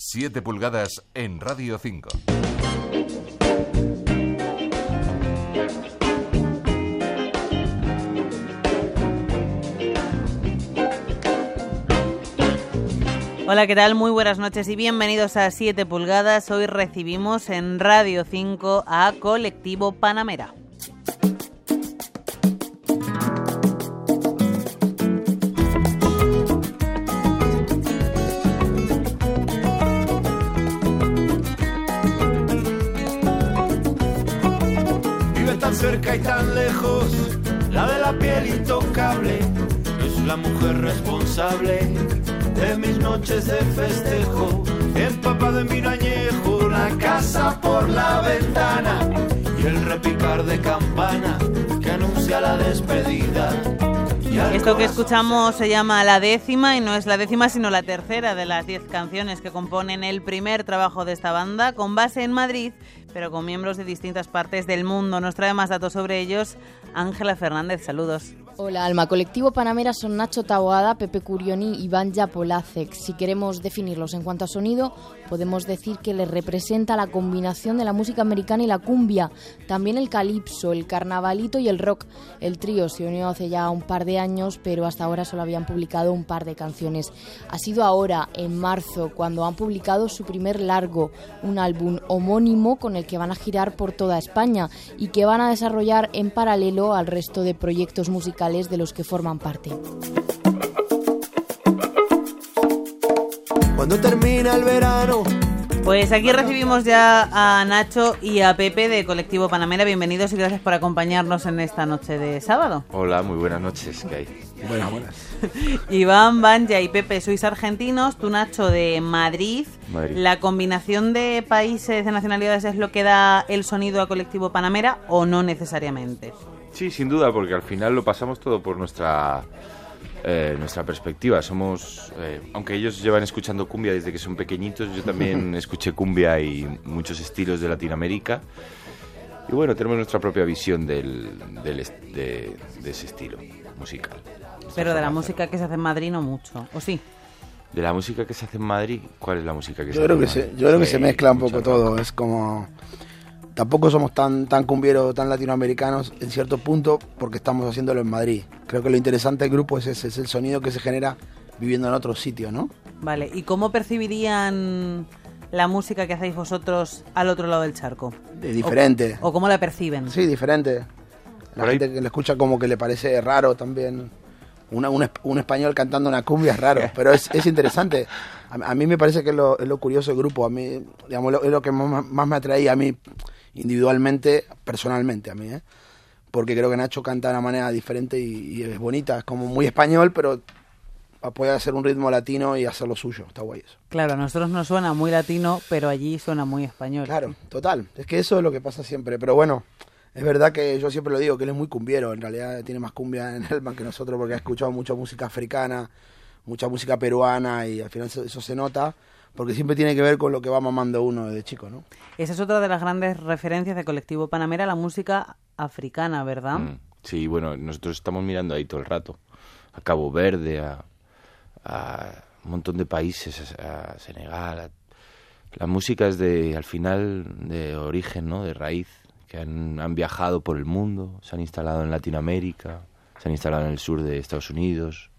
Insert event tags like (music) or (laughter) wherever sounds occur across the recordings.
7 pulgadas en Radio 5. Hola, ¿qué tal? Muy buenas noches y bienvenidos a 7 pulgadas. Hoy recibimos en Radio 5 a Colectivo Panamera. Cerca y tan lejos, la de la piel intocable, es la mujer responsable de mis noches de festejo, empapa de vino añejo, la casa por la ventana y el repicar de campana que anuncia la despedida. Esto que escuchamos se llama La décima y no es la décima sino la tercera de las 10 canciones que componen el primer trabajo de esta banda con base en Madrid pero con miembros de distintas partes del mundo. Nos trae más datos sobre ellos Ángela Fernández. Saludos. Hola Alma, colectivo Panamera son Nacho Taboada, Pepe Curioni y Iván Yapolacek. Si queremos definirlos en cuanto a sonido, podemos decir que les representa la combinación de la música americana y la cumbia, también el calipso, el carnavalito y el rock. El trío se unió hace ya un par de años, pero hasta ahora solo habían publicado un par de canciones. Ha sido ahora, en marzo, cuando han publicado su primer largo, un álbum homónimo con el que van a girar por toda España y que van a desarrollar en paralelo al resto de proyectos musicales de los que forman parte. Cuando termina el verano, Pues aquí recibimos ya a Nacho y a Pepe de Colectivo Panamera. Bienvenidos y gracias por acompañarnos en esta noche de sábado. Hola, muy buenas noches. ¿Qué hay? buenas, buenas. (laughs) Iván, Banja y Pepe sois argentinos, tú Nacho de Madrid. Madrid. ¿La combinación de países, de nacionalidades es lo que da el sonido a Colectivo Panamera o no necesariamente? Sí, sin duda, porque al final lo pasamos todo por nuestra eh, nuestra perspectiva. Somos, eh, aunque ellos llevan escuchando cumbia desde que son pequeñitos, yo también (laughs) escuché cumbia y muchos estilos de Latinoamérica. Y bueno, tenemos nuestra propia visión del, del de, de ese estilo musical. Pero de la música que se hace en Madrid no mucho, ¿o sí? De la música que se hace en Madrid, ¿cuál es la música que se Yo hace creo en que Madrid? se, yo creo que se mezcla un poco todo. Es como tampoco somos tan tan cumbieros, tan latinoamericanos en cierto punto porque estamos haciéndolo en Madrid. Creo que lo interesante del grupo es ese, es el sonido que se genera viviendo en otro sitio, ¿no? Vale, ¿y cómo percibirían la música que hacéis vosotros al otro lado del charco? Es diferente. ¿O cómo la perciben? Sí, diferente. La Por ahí- gente que lo escucha como que le parece raro también. Una- un, un español cantando una cumbia es raro, (laughs) pero es, es interesante. A, a mí me parece que es lo, es lo curioso del grupo. A mí, digamos, lo- es lo que más, más me atraía a mí individualmente, personalmente a mí, ¿eh? Porque creo que Nacho canta de una manera diferente y, y es bonita. Es como muy español, pero puede hacer un ritmo latino y hacer lo suyo. Está guay eso. Claro, a nosotros nos suena muy latino, pero allí suena muy español. Claro, total. Es que eso es lo que pasa siempre. Pero bueno, es verdad que yo siempre lo digo, que él es muy cumbiero. En realidad tiene más cumbia en Elman que nosotros porque ha escuchado mucha música africana, mucha música peruana y al final eso, eso se nota porque siempre tiene que ver con lo que va mamando uno desde chico, ¿no? Esa es otra de las grandes referencias de Colectivo Panamera, la música africana, ¿verdad? Mm, Sí, bueno, nosotros estamos mirando ahí todo el rato. A Cabo Verde, a, a un montón de países, a, a Senegal. a- la música es de, al final, de origen, ¿no? De raíz, que han, han viajado por el mundo, se han instalado en Latinoamérica, se han instalado en el sur de Estados Unidos.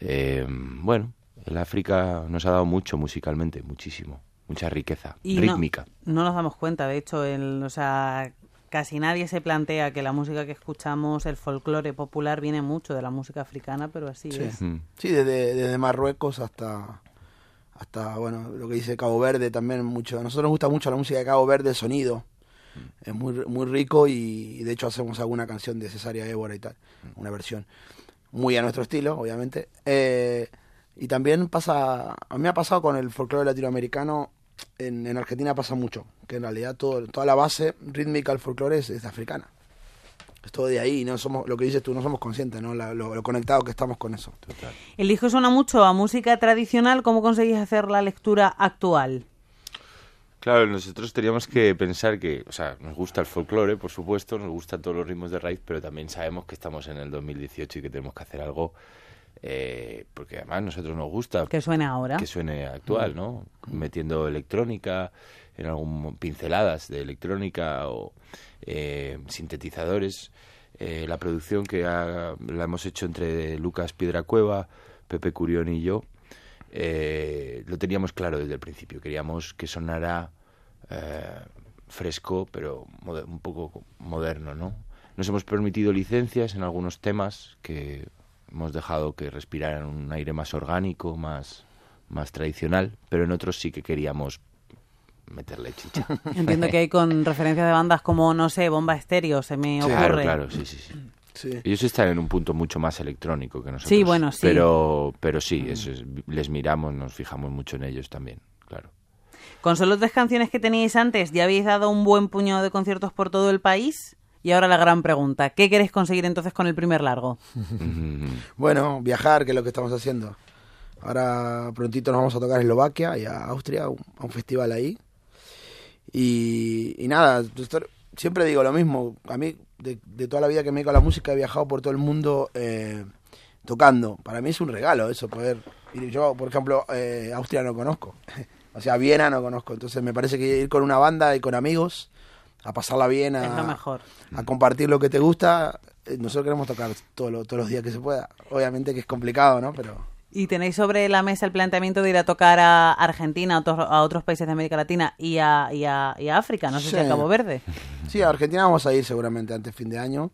Eh, bueno, el África nos ha dado mucho musicalmente, muchísimo, mucha riqueza, Y rítmica. No, nos damos cuenta, de hecho, el, o sea, casi nadie se plantea que la música que escuchamos, el folclore popular, viene mucho de la música africana, pero así Sí. es. Mm. Sí, desde, desde Marruecos hasta, hasta, bueno, lo que dice Cabo Verde también mucho. A nosotros nos gusta mucho la música de Cabo Verde, el sonido. Es muy, muy rico y, de hecho hacemos alguna canción de Cesárea Évora y tal, una versión muy a nuestro estilo, obviamente. Eh, y también pasa, a mí me ha pasado con el folclore latinoamericano, en, en Argentina pasa mucho, que en realidad todo, toda la base rítmica del folclore es, es africana. Es todo de ahí, no somos, lo que dices tú, no somos conscientes, ¿no? La- lo, lo conectado que estamos con eso. El disco suena mucho a música tradicional, ¿cómo conseguís hacer la lectura actual? Claro, nosotros teníamos que pensar que, o sea, nos gusta el folclore, por supuesto, nos gustan todos los ritmos de raíz, pero también sabemos que estamos en el 2018 y que tenemos que hacer algo eh, porque además a nosotros nos gusta Que suene ahora. que suene actual, ¿no? Metiendo electrónica, en algún pinceladas de electrónica o eh, sintetizadores. Eh, la producción que ha- la hemos hecho entre Lucas Piedracueva, Pepe Curión y yo, eh, lo teníamos claro desde el principio. Queríamos que sonara fresco, pero un poco moderno, ¿no? Nos hemos permitido licencias en algunos temas que hemos dejado que respiraran un aire más orgánico, más, más tradicional, pero en otros sí que queríamos meterle chicha. (laughs) Entiendo que hay con referencias de bandas como, no sé, Bomba Estéreo, se me ocurre. Claro, claro, sí, sí, sí. Sí. Ellos están en un punto mucho más electrónico que nosotros. Sí, bueno, sí. Pero, pero sí, eso es- les miramos, nos fijamos mucho en ellos también, claro. Con solo tres canciones que teníais antes, ya habéis dado un buen puñado de conciertos por todo el país. Y ahora la gran pregunta, ¿qué queréis conseguir entonces con el primer largo? (laughs) Bueno, viajar, que es lo que estamos haciendo. Ahora prontito nos vamos a tocar a Eslovaquia y a Austria, a un, a un festival ahí. Y, y nada, siempre digo lo mismo. A mí, de, de toda la vida que me dedico a la música, he viajado por todo el mundo eh, tocando. Para mí es un regalo eso, poder ir. Yo, por ejemplo, eh, Austria no conozco. (laughs) o sea, Viena no conozco. Entonces me parece que ir con una banda y con amigos a pasarla bien, a, Es lo mejor. a compartir lo que te gusta. Eh, Nosotros queremos tocar todo lo- todos los días que se pueda. Obviamente que es complicado, ¿no? Pero ¿Y tenéis sobre la mesa el planteamiento de ir a tocar a Argentina, a otros, a otros países de América Latina y a, y a- y a África? No sé si Sí. a Cabo Verde. sí, a Argentina vamos a ir seguramente antes fin de año.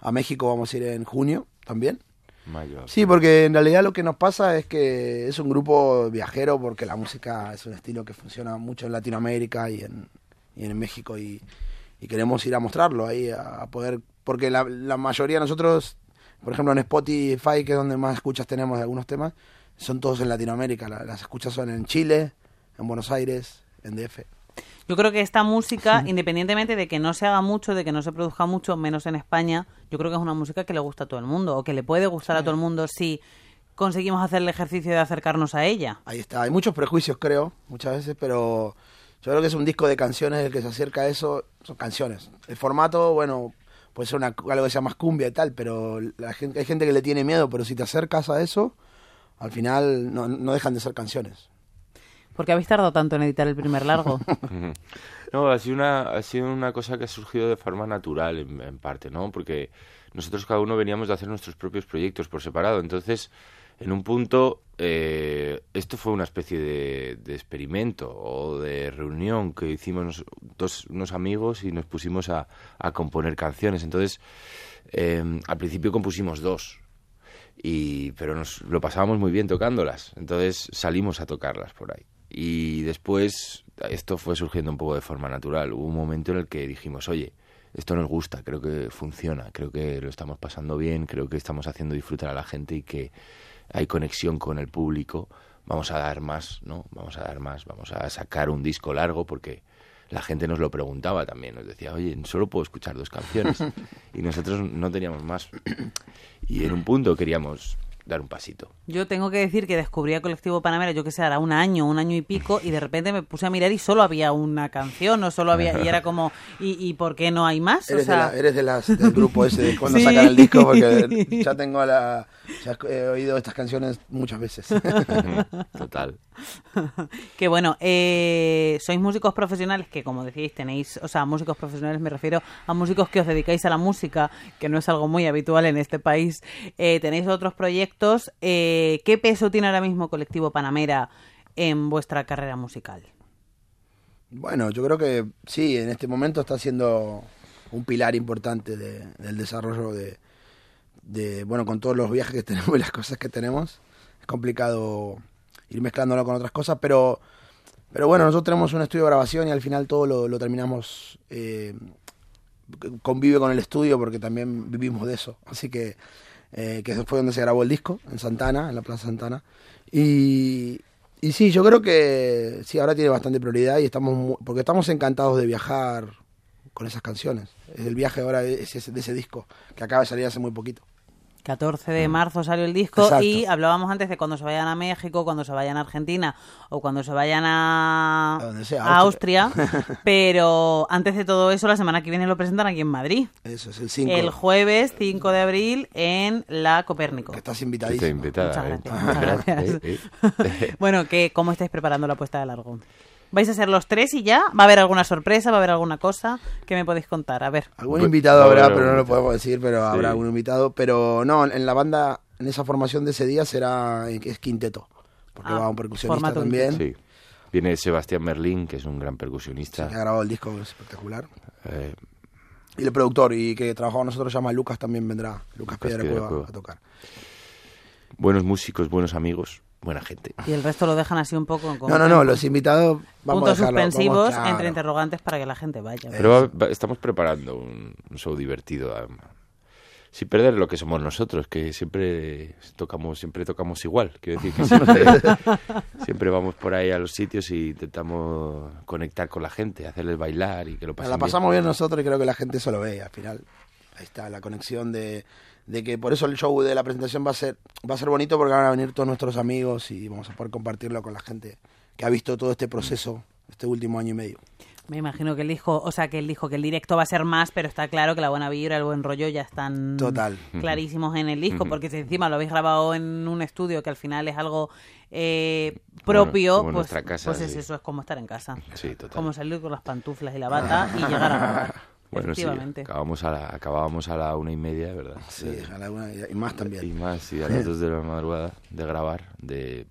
A México vamos a ir en junio también. mayo. Sí, porque en realidad lo que nos pasa es que es un grupo viajero porque la música es un estilo que funciona mucho en Latinoamérica y en, y en México y, y queremos ir a mostrarlo ahí, a, a poder, porque la, la mayoría de nosotros, por ejemplo en Spotify, que es donde más escuchas tenemos de algunos temas, son todos en Latinoamérica, La- las escuchas son en Chile, en Buenos Aires, en DF. Yo creo que esta música, (laughs) independientemente de que no se haga mucho, de que no se produzca mucho, menos en España, yo creo que es una música que le gusta a todo el mundo, o que le puede gustar a todo el mundo si conseguimos hacer el ejercicio de acercarnos a ella. Ahí está, hay muchos prejuicios creo, muchas veces, pero yo creo que es un disco de canciones el que se acerca a eso, son canciones. El formato, bueno, puede ser una, algo que sea más cumbia y tal, pero la gente, hay gente que le tiene miedo, pero si te acercas a eso, al final no, no dejan de ser canciones. ¿Por qué habéis tardado tanto en editar el primer largo? (laughs) (laughs) No, ha sido, una, ha sido una cosa que ha surgido de forma natural, en, en parte, ¿no? Porque nosotros cada uno veníamos de hacer nuestros propios proyectos por separado. Entonces, en un punto, eh, esto fue una especie de, de experimento o de reunión que hicimos dos, unos amigos y nos pusimos a, a componer canciones. Entonces, eh, al principio compusimos dos. Y, pero nos lo pasábamos muy bien tocándolas. Entonces salimos a tocarlas por ahí. Y después esto fue surgiendo un poco de forma natural. Hubo un momento en el que dijimos, oye, esto nos gusta, creo que funciona, creo que lo estamos pasando bien, creo que estamos haciendo disfrutar a la gente y que hay conexión con el público. Vamos a dar más, ¿no? Vamos a dar más, vamos a sacar un disco largo porque la gente nos lo preguntaba también, nos decía, oye, solo puedo escuchar dos canciones. (laughs) y nosotros no teníamos más. Y en un punto queríamos dar un pasito. Yo tengo que decir que descubrí a Colectivo Panamera, yo que sé, hará un año, un año y pico, y de repente me puse a mirar y solo había una canción, o solo había, y era como, ¿y, y por qué no hay más? O Eres, sea, de la- eres de las, del grupo ese de cuando (laughs) Sí. sacan el disco, porque ya tengo la, ya he oído estas canciones muchas veces. (laughs) Total. (laughs) que bueno, eh, sois músicos profesionales que, como decíais, tenéis, o sea, músicos profesionales me refiero a músicos que os dedicáis a la música, que no es algo muy habitual en este país. Eh, tenéis otros proyectos. Eh, ¿Qué peso tiene ahora mismo Colectivo Panamera en vuestra carrera musical? Bueno, yo creo que sí, en este momento está siendo un pilar importante de- del desarrollo de, bueno, con todos los viajes que (laughs) tenemos y las cosas que tenemos. Es complicado ir mezclándolo con otras cosas, pero, pero bueno, nosotros tenemos un estudio de grabación y al final todo lo, lo terminamos, eh, convive con el estudio porque también vivimos de eso. Así que, eh, que fue donde se grabó el disco, en Santana, en la Plaza Santana. Y, y sí, yo creo que sí, ahora tiene bastante prioridad y estamos mu- porque estamos encantados de viajar con esas canciones. El viaje ahora es ese- de ese disco que acaba de salir hace muy poquito. 14 de marzo salió el disco Exacto. y hablábamos antes de cuando se vayan a México, cuando se vayan a Argentina o cuando se vayan a, A donde sea, a Austria. (laughs) pero antes de todo eso, la semana que viene lo presentan aquí en Madrid. Eso es el 5. El jueves 5 de abril en la Copérnico. Que estás Está invitadísimo. invitada. Muchas ¿eh? gracias, muchas gracias. Eh, eh. (laughs) (laughs) bueno, que ¿cómo estáis preparando la puesta de largo? ¿Vais a ser los tres y ya? ¿Va a haber alguna sorpresa? ¿Va a haber alguna cosa que me podéis contar? A ver. Algún Bu- invitado habrá, pero no lo podemos decir, pero Sí. habrá algún invitado. Pero no, en la banda, en esa formación de ese día será es quinteto. Porque Ah, va un percusionista formato también. Sí. Viene Sebastián Merlín, que es un gran percusionista. Que ha grabado el disco es espectacular. Eh, Y el productor, y que trabajó con nosotros, se llama Lucas, también vendrá. Lucas, Lucas Piedra Piedra Cueva Cueva. a tocar. buenos músicos, buenos amigos, buena gente. Y el resto lo dejan así un poco No, no, no, los invitados vamos puntos a dejarlo, vamos- suspensivos claro. entre interrogantes para que la gente vaya. Pero va- va- estamos preparando un, un show divertido. sin perder lo que somos nosotros, que siempre tocamos, siempre tocamos igual. Quiero decir que (laughs) siempre, siempre vamos por ahí a los sitios y intentamos conectar con la gente, hacerles bailar y que lo pasen La bien. pasamos bien nosotros y creo que la gente eso lo ve. Al final, ahí está la conexión de, de que por eso el show de la presentación va a ser va a ser bonito porque van a venir todos nuestros amigos y vamos a poder compartirlo con la gente que ha visto todo este proceso este último año y medio. Me imagino que él dijo, o sea, que él dijo que el directo va a ser más, pero está claro que la buena vibra, el buen rollo ya están Total. clarísimos en el disco, porque si encima lo habéis grabado en un estudio que al final es algo eh, propio, como pues, nuestra casa, pues es eso, es como estar en casa. Sí, total. Como salir con las pantuflas y la bata y llegar a (laughs) grabar. Bueno, sí, Efectivamente. acabamos a la, acabábamos a la una y media, ¿verdad? Sí, De- a la una y y más también. Y más, y a las (laughs) dos de la madrugada de grabar. De...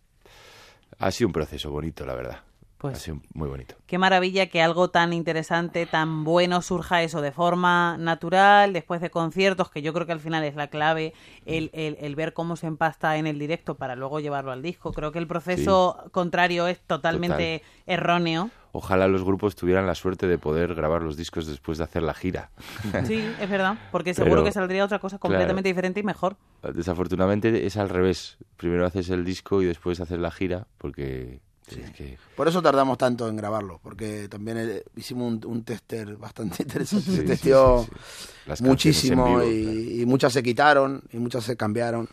Ha sido un proceso bonito, la verdad. Pues- ha sido muy bonito. Qué maravilla que algo tan interesante, tan bueno surja eso de forma natural, después de conciertos, que yo creo que al final es la clave, el, el- el ver cómo se empasta en el directo para luego llevarlo al disco. Creo que el proceso contrario es totalmente erróneo. Ojalá los grupos tuvieran la suerte de poder grabar los discos después de hacer la gira. (laughs) Sí, es verdad, porque seguro Pero- que saldría otra cosa completamente diferente y mejor. Desafortunadamente es al revés. Primero haces el disco y después haces la gira, porque es que Por eso tardamos tanto en grabarlo, porque también eh, hicimos un, un tester bastante (laughs) interesante. Sí, se sí, testeó sí, sí. Muchísimo vivo, y, claro. y muchas se quitaron y muchas se cambiaron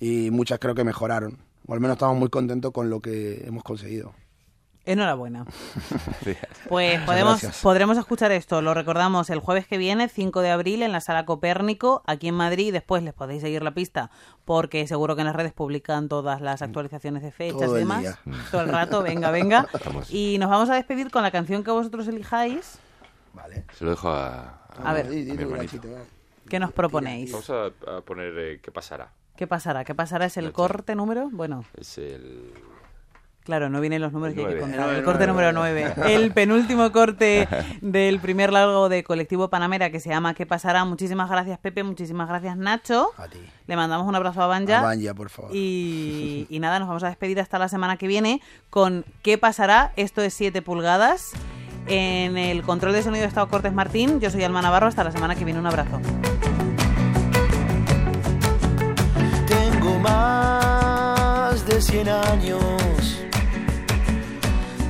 y muchas creo que mejoraron. O al menos estamos muy contentos con lo que hemos conseguido. Enhorabuena. (laughs) Pues podemos, gracias. podremos escuchar esto, lo recordamos el jueves que viene, 5 de abril, en la sala Copérnico, aquí en Madrid. Después les podéis seguir la pista, porque seguro que en las redes publican todas las actualizaciones de fechas Todo y demás. día. Todo el rato, venga, venga. (laughs) Vamos. Y nos vamos a despedir con la canción que vosotros elijáis. Vale. se lo dejo a, A ver. Di- di a mi hermanito. ¿Qué nos proponéis? Vamos a, a poner eh, qué pasará. ¿Qué pasará? ¿Qué pasará? ¿Es el corte número? Bueno, Es el... Claro, no vienen los números que hay que contar. El corte número 9. (laughs) El penúltimo corte (laughs) del primer largo de Colectivo Panamera que se llama ¿Qué pasará? Muchísimas gracias Pepe, muchísimas gracias Nacho. A ti. Le mandamos un abrazo a Banja. A Banja, por favor. Y, (laughs) y nada, nos vamos a despedir hasta la semana que viene con ¿Qué pasará? Esto es 7 pulgadas. En el control de sonido está Cortés Martín. Yo soy Alma Navarro. Hasta la semana que viene. Un abrazo. Tengo más de 100 años.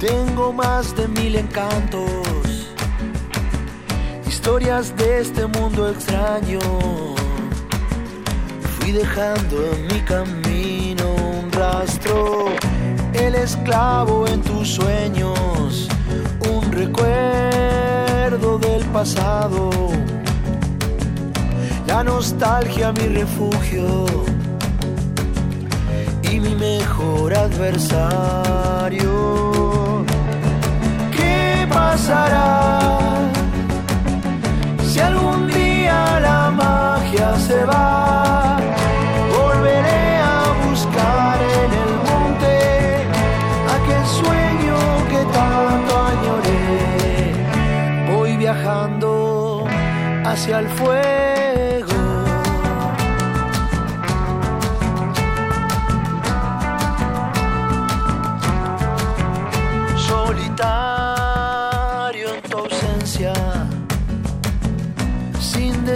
Tengo más de mil encantos. Historias de este mundo extraño. Fui dejando en mi camino un rastro. El esclavo en tus sueños. Un recuerdo del pasado. La nostalgia mi refugio y mi mejor adversario. ¿Qué pasará si algún día la magia se va? Volveré a buscar en el monte aquel sueño que tanto añoré. Voy viajando hacia el fuego.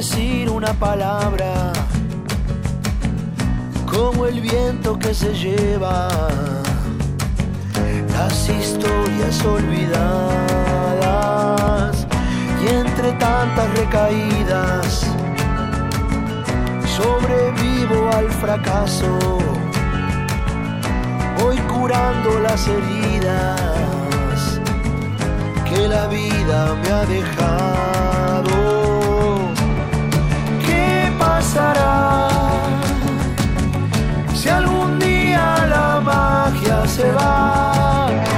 Decir una palabra, como el viento que se lleva las historias olvidadas. Y entre tantas recaídas sobrevivo al fracaso, voy curando las heridas que la vida me ha dejado. Si algún día la magia se va.